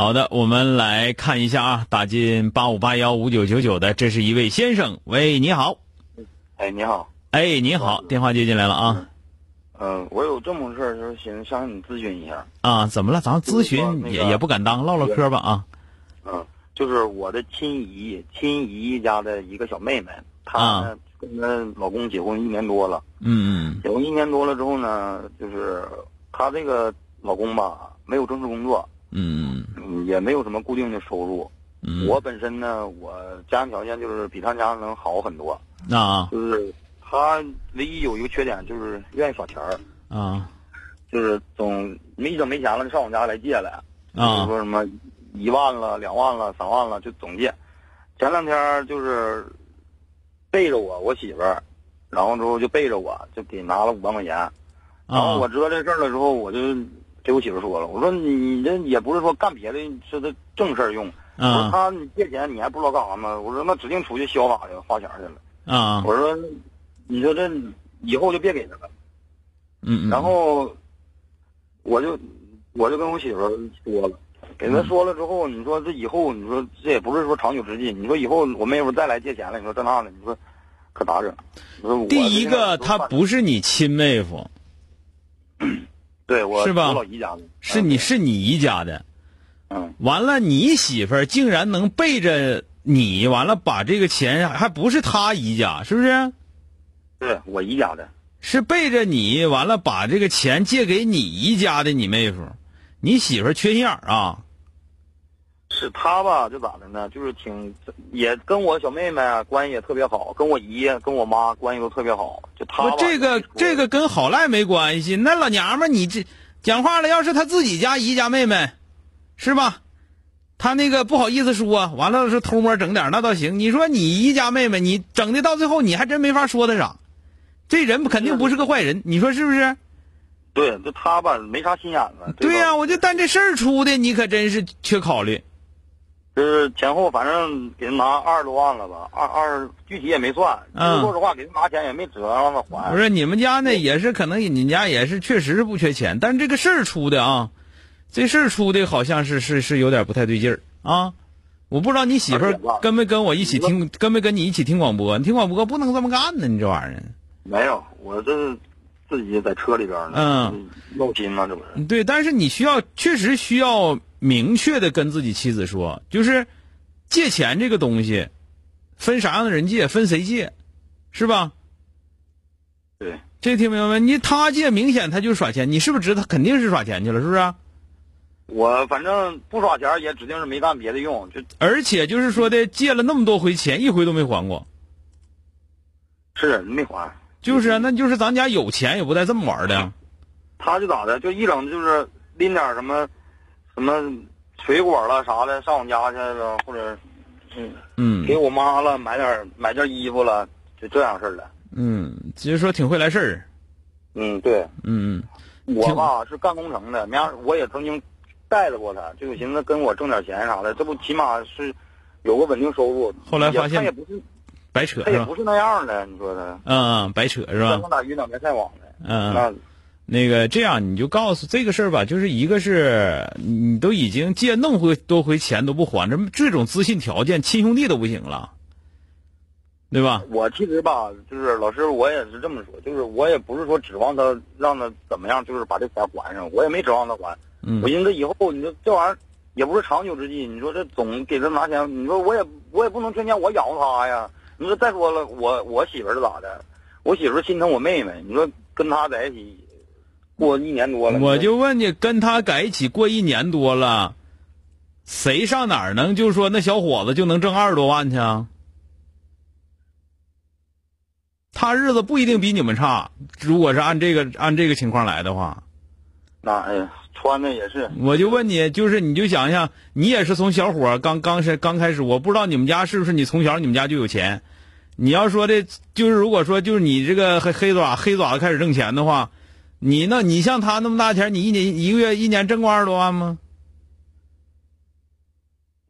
好的，我们来看一下啊，打进八五八幺五九九九的，这是一位先生。喂，你好。哎，你好。哎，你好，电话接进来了啊。嗯，我有这么个事儿，就是寻思向你咨询一下。啊，怎么了？咱咨询那个也也不敢当，唠唠嗑吧啊。嗯，就是我的亲姨，亲姨家的一个小妹妹，她跟她老公结婚一年多了，嗯结婚一年多了之后呢，就是她这个老公吧，没有正式工作，嗯嗯，也没有什么固定的收入。嗯，我本身呢，我家庭条件就是比他家能好很多，啊就是他唯一有一个缺点就是愿意耍钱儿。啊就是总没整没钱了，就上我家来借来，就啊说什么一万了、两万了、三万了，就总借。前两天就是背着我，我媳妇儿，然后之后就背着我，就给拿了五万块钱。然后我啊知道这事儿了之后，我就给我媳妇说了，我说你这也不是说干别的，是这正事儿用。我说啊他你借钱你还不知道干啥吗？我说那指定出去潇洒去了，花钱去了。啊我说你说这以后就别给他了。嗯嗯，然后我就我就跟我媳妇说了，给他说了之后，你说这以后，你说这也不是说长久之计，你说以后我妹夫再来借钱了，你说这那的，你说可咋整？第一个他不是你亲妹夫，对我是吧我老姨家的，是你是你姨家的，嗯完了你媳妇儿竟然能背着你，完了把这个钱还不是他姨家，是不是？对我姨家的，是背着你，完了把这个钱借给你姨家的你妹夫，你媳妇儿缺心眼儿啊？是他吧？就咋的呢？就是挺也跟我小妹妹啊关系也特别好，跟我姨跟我妈关系都特别好，就不，这个这个跟好赖没关系。那老娘们，你这讲话了，要是他自己家姨家妹妹，是吧？他那个不好意思说，完了是偷摸整点那倒行。你说你姨家妹妹，你整的到最后，你还真没法说他啥。这人肯定不是个坏人，你说是不是？对，就他吧没啥心眼子。对呀、吧我就但这事儿出的，你可真是缺考虑。就是前后反正给他拿二十多万了吧，二二具体也没算。嗯就是说实话，给他拿钱也没折让他还。不是你们家呢，也是可能你家也是确实是不缺钱，但是这个事儿出的啊，这事儿出的好像是是是有点不太对劲儿啊。我不知道你媳妇儿跟没跟我一起听，跟没跟你一起听广播？你听广播不能这么干呢，你这玩意儿。没有，我这是自己在车里边呢。嗯，闹心嘛，这不是？对，但是你需要确实需要明确的跟自己妻子说，就是借钱这个东西，分啥样的人借，分谁借，是吧？对，这听明白没？你他借明显他就耍钱，你是不是知道他肯定是耍钱去了，是不是？我反正不耍钱，也指定是没干别的用，就而且就是说的借了那么多回钱，一回都没还过。是没还。就是啊，那就是咱家有钱也不带这么玩的。他就咋的，就一整就是拎点什么什么水果了啥的上我家去了，或者嗯嗯给我妈了买点买件衣服了，就这样式儿的。嗯，其实说挺会来事儿。嗯，对。嗯嗯我吧是干工程的，明儿我也曾经带着过他，就寻思跟我挣点钱啥的，这不起码是有个稳定收入。后来发现他也不是嗯，白扯是？他也不是那样的，你说他嗯嗯，白扯是吧？三更打鱼两边晒网的，嗯，那那个这样你就告诉这个事儿吧，就是一个是你都已经借那么回多回钱都不还，这这种资信条件，亲兄弟都不行了，对吧？我其实吧，就是老师，我也是这么说，就是我也不是说指望他让他怎么样，就是把这钱还上，我也没指望他还。嗯我寻思以后你说这玩意儿也不是长久之计。你说这总给他拿钱，你说我也我也不能天天我养活他呀。你说再说了，我我媳妇儿是咋的？我媳妇儿心疼我妹妹。你说跟他在一起过一年多了，我就问你，跟他在一起过一年多了，谁上哪儿能就说那小伙子就能挣二十多万去啊？他日子不一定比你们差。如果是按这个按这个情况来的话，那哎呀，穿的也是。我就问你，就是你就想想，你也是从小伙刚刚是刚开始，我不知道你们家是不是你从小你们家就有钱。你要说的，就是如果说就是你这个黑黑爪黑爪子开始挣钱的话，你那你像他那么大钱，你一年一个月一年挣过二十多万吗？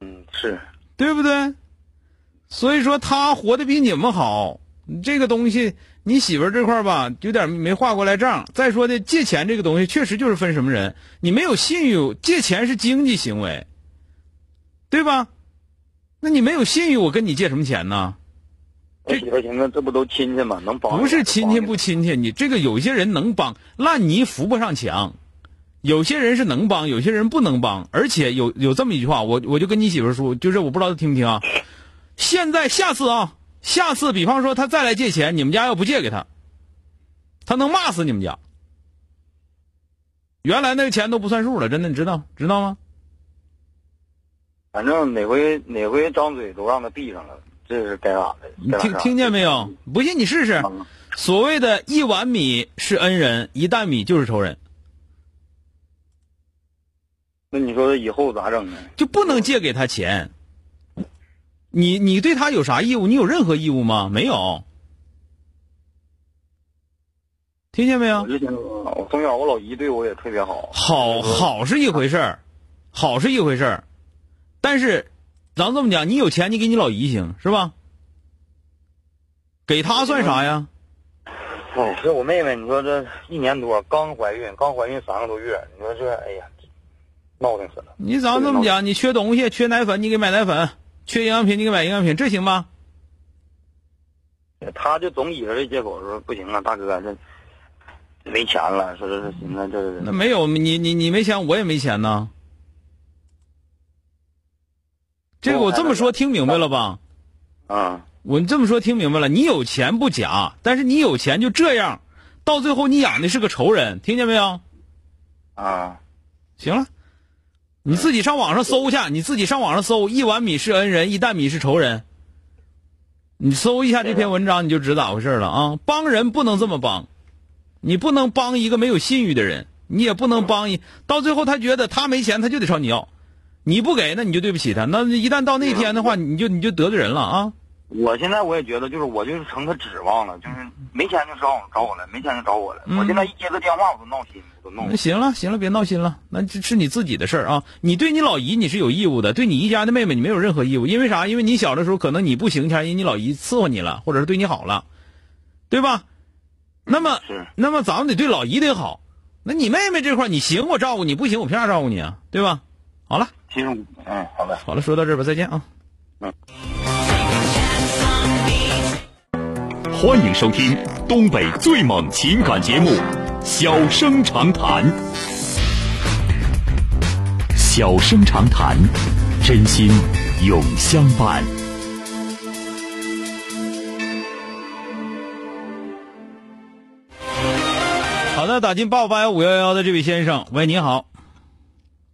嗯，是对不对？所以说他活的比你们好，这个东西你媳妇儿这块儿吧，有点没划过来账。再说的借钱这个东西，确实就是分什么人，你没有信誉，借钱是经济行为，对吧？那你没有信誉，我跟你借什么钱呢？我媳妇儿寻思，这不都亲戚吗？能帮不是亲戚不亲戚，你这个有些人能帮，烂泥扶不上墙。有些人是能帮，有些人不能帮。而且有有这么一句话，我我就跟你媳妇儿说，就是我不知道她听不听啊。现在下次啊，下次比方说他再来借钱，你们家要不借给他，他能骂死你们家。原来那个钱都不算数了，真的，你知道知道吗？反正哪回哪回张嘴都让他闭上了。这是该咋的？你听听见没有？不信你试试。所谓的一碗米是恩人，一担米就是仇人。那你说以后咋整呢？就不能借给他钱。你你对他有啥义务？你有任何义务吗？没有。听见没有？我就听我从小我老姨对我也特别好。好好是一回事儿，好是一回事儿，但是。咱这么讲，你有钱，你给你老姨行是吧？给她算啥呀？哎，这我妹妹，你说这一年多刚怀孕，刚怀孕三个多月，你说这，哎呀，闹腾死了。你咱这么讲，你缺东西，缺奶粉，你给买奶粉；缺营养品，你给买营养品，这行吗？他就总以着这借口说不行啊，大哥，这没钱了，说这是寻思这。那没有你你你没钱，我也没钱呢。这个我这么说听明白了吧？啊，我这么说听明白了。你有钱不假，但是你有钱就这样，到最后你养的是个仇人，听见没有？啊，行了，你自己上网上搜去，你自己上网上搜“一碗米是恩人，一担米是仇人”。你搜一下这篇文章，你就知咋回事了啊！帮人不能这么帮，你不能帮一个没有信誉的人，你也不能帮一到最后他觉得他没钱，他就得朝你要。你不给，那你就对不起他。那一旦到那天的话，你就你就得罪人了啊！我现在我也觉得，就是我就是成他指望了，就是没钱就找我找我来，没钱就找我来。我现在一接他电话，我都闹心，我都弄。那行了行了，别闹心了，那这是你自己的事儿啊！你对你老姨你是有义务的，对你姨家的妹妹你没有任何义务，因为啥？因为你小的时候可能你不行前，因为你老姨伺候你了，或者是对你好了，对吧？那么那么咱们得对老姨得好。那你妹妹这块你行我照顾你，不行我凭啥照顾你啊？对吧？好了。其实，嗯，好的，好了，说到这儿吧，再见啊。嗯。欢迎收听东北最猛情感节目《小生长谈》。小生长谈，真心永相伴。好的，打进八五八幺五幺幺的这位先生，喂，你好。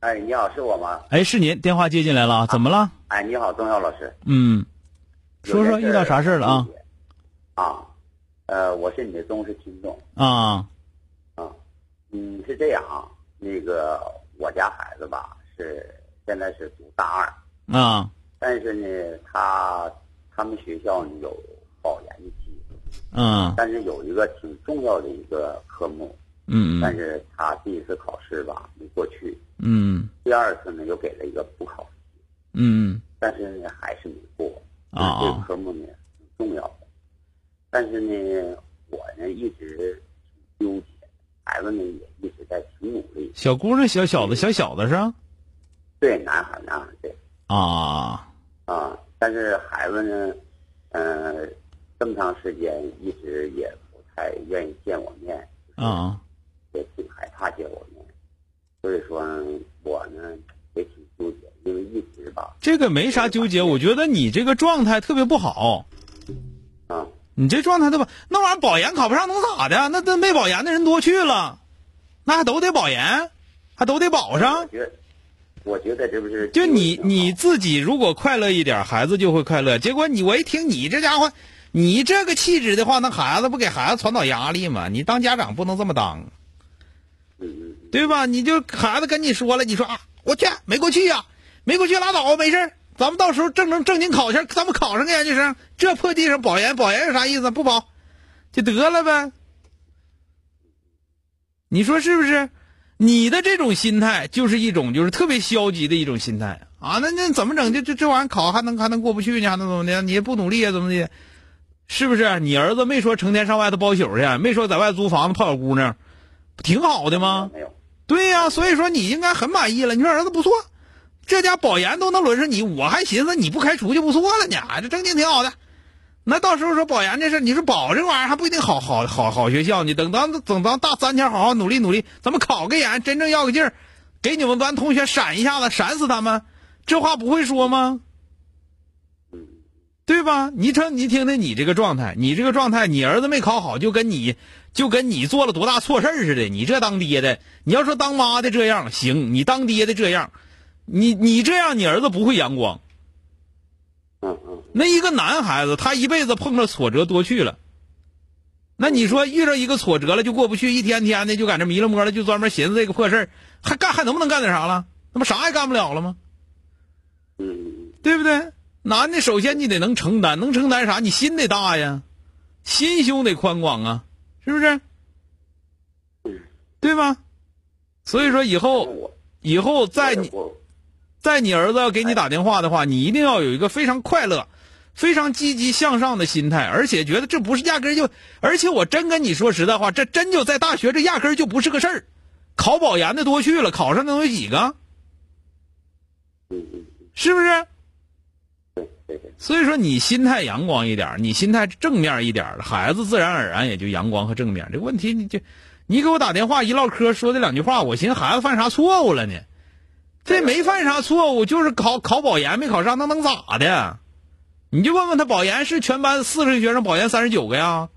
哎，你好，是我吗？哎，是您，电话接进来了，怎么了？哎，你好，钟耀老师。嗯，说说遇到啥事了啊？啊，呃，我是你的忠实听众。啊。啊，嗯，是这样啊，那个我家孩子吧，是现在是读大二。啊。但是呢，他他们学校呢有保研期。嗯。但是有一个挺重要的一个科目。嗯。但是他第一次考试吧没过去。嗯，第二次呢又给了一个补考试，嗯，但是呢还是没过，啊，这个科目呢挺重要的，但是呢我呢一直纠结，孩子呢也一直在挺努力。小姑娘，小小子，小小子是吧？对，男孩，男孩，对。啊啊，但是孩子呢，嗯，这么长时间一直也不太愿意见我面，啊，也挺害怕见我面。所以说，我呢也挺纠结就一直吧这个没啥纠结，我觉得你这个状态特别不好，啊，你这状态对吧？那玩意儿保研考不上能咋的？那那没保研的人多去了，那还都得保研，还都得保我上。觉得，我觉得这不是就你你自己如果快乐一点，孩子就会快乐。结果你我一听你这家伙，你这个气质的话，那孩子不给孩子传导压力吗？你当家长不能这么当，对吧？你就孩子跟你说了，你说啊，我去没过去呀、没过去拉倒，没事咱们到时候正正正经考去，咱们考上个研究生，这破地上保研保研有啥意思？不保就得了呗。你说是不是？你的这种心态就是一种就是特别消极的一种心态啊！那那怎么整？就这这玩意考还能还能过不去呢？还能怎么的？你也不努力啊？怎么的？是不是？你儿子没说成天上外头包宿去，没说在外租房子泡小姑娘，不挺好的吗？没有，对呀、所以说你应该很满意了。你说儿子不错，这家保研都能轮上你，我还寻思你不开除就不错了呢。这正经挺好的。那到时候说保研这事，你说保这玩意儿还不一定好好好好学校呢。等到等到大三天好好努力努力，咱们考个研，真正要个劲儿，给你们班同学闪一下子，闪死他们，这话不会说吗？对吧？你瞅你听听你这个状态，你这个状态，你儿子没考好，就跟你就跟你做了多大错事似的。你这当爹的，你要说当妈的这样行，你当爹的这样，你你这样，你儿子不会阳光。那一个男孩子，他一辈子碰着挫折多去了。那你说遇着一个挫折了就过不去，一天天的就在这迷了摸了，就专门寻思这个破事，还干还能不能干点啥了？那不啥也干不了了吗？对不对？男的首先你得能承担，能承担啥？你心得大呀，心胸得宽广啊，是不是？对吧？所以说以，后以后在你在你儿子要给你打电话的话，你一定要有一个非常快乐、非常积极向上的心态，而且觉得这不是压根就，而且我真跟你说实在话，这真就在大学这压根就不是个事儿。考保研的多去了，考上能有几个？是不是？对对对，所以说你心态阳光一点儿，你心态正面一点儿，孩子自然而然也就阳光和正面。这个问题你就，你给我打电话一唠嗑说这两句话，我寻思孩子犯啥错误了呢？这没犯啥错误，就是考考保研没考上，那能咋的？你就问问他，保研是全班四十个学生保研三十九个呀？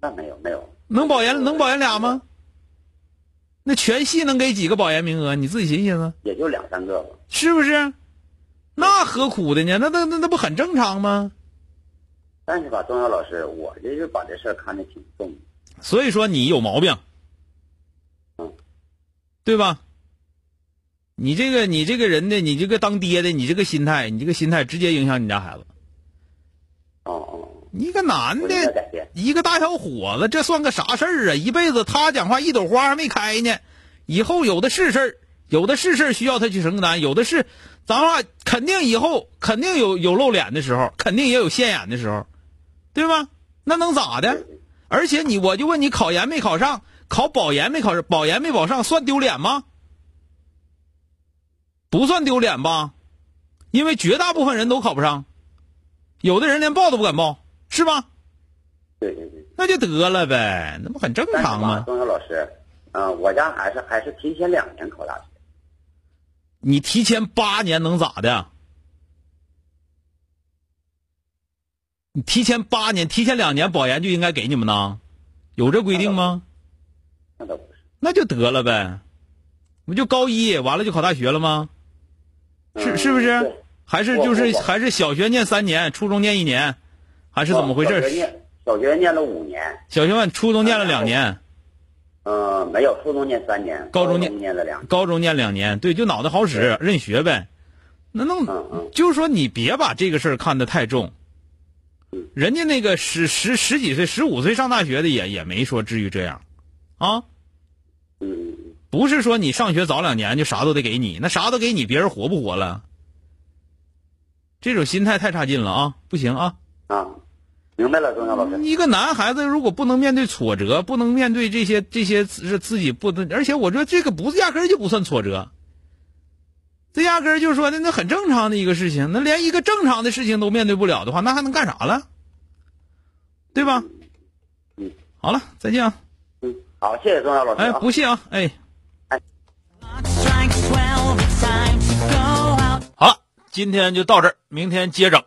那没有没有，能保研能保研俩吗？那全系能给几个保研名额？你自己寻思寻思，也就两三个吧。是不是？那何苦的呢？那那那那不很正常吗？但是吧，钟晓老师，我这是把这事儿看得挺重。所以说你有毛病，嗯，对吧？你这个你这个人的，你这个当爹的，你这个心态，你这个心态直接影响你家孩子。哦哦，你一个男的，一个大小伙子，这算个啥事儿啊？一辈子他讲话一朵花还没开呢，以后有的是事儿，有的是事儿需要他去承担，有的是，咱话肯定以后肯定有有露脸的时候，肯定也有现眼的时候，对吧？那能咋的？而且你我就问你，考研没考上，考保研没考上，保研没保上，算丢脸吗？不算丢脸吧，因为绝大部分人都考不上，有的人连报都不敢报，是吧？对对对。那就得了呗，那不很正常吗？钟晓老师，嗯、我家孩子还是提前两年考大学。你提前八年能咋的？你提前八年，提前两年保研就应该给你们呢，有这规定吗？那倒不是。那就得了呗，不就高一完了就考大学了吗？是嗯是不是？还是就是还是小学念三年，初中念一年，还是怎么回小学事？念小学念了五年，小学完初中念了两年，嗯、没有，初中念三年，高中中念念了两年。高中念两年，对，就脑袋好使，认学呗。那能嗯嗯就是说你别把这个事儿看得太重嗯。人家那个十十十几岁、十五岁上大学的也也没说至于这样，啊，嗯，不是说你上学早两年就啥都得给你，那啥都给你，别人活不活了？这种心态太差劲了啊，不行啊！啊，明白了，钟晓老师。一个男孩子如果不能面对挫折，不能面对这些这些是自己不能，而且我觉得这个不是压根儿就不算挫折，这压根儿就是说那那很正常的一个事情，那连一个正常的事情都面对不了的话，那还能干啥了？对吧？嗯，好了，再见啊！嗯，好，谢谢钟晓老师哎，啊。不谢啊！哎，Strike 12, it's time to go out. 好了，今天就到这儿，明天接整。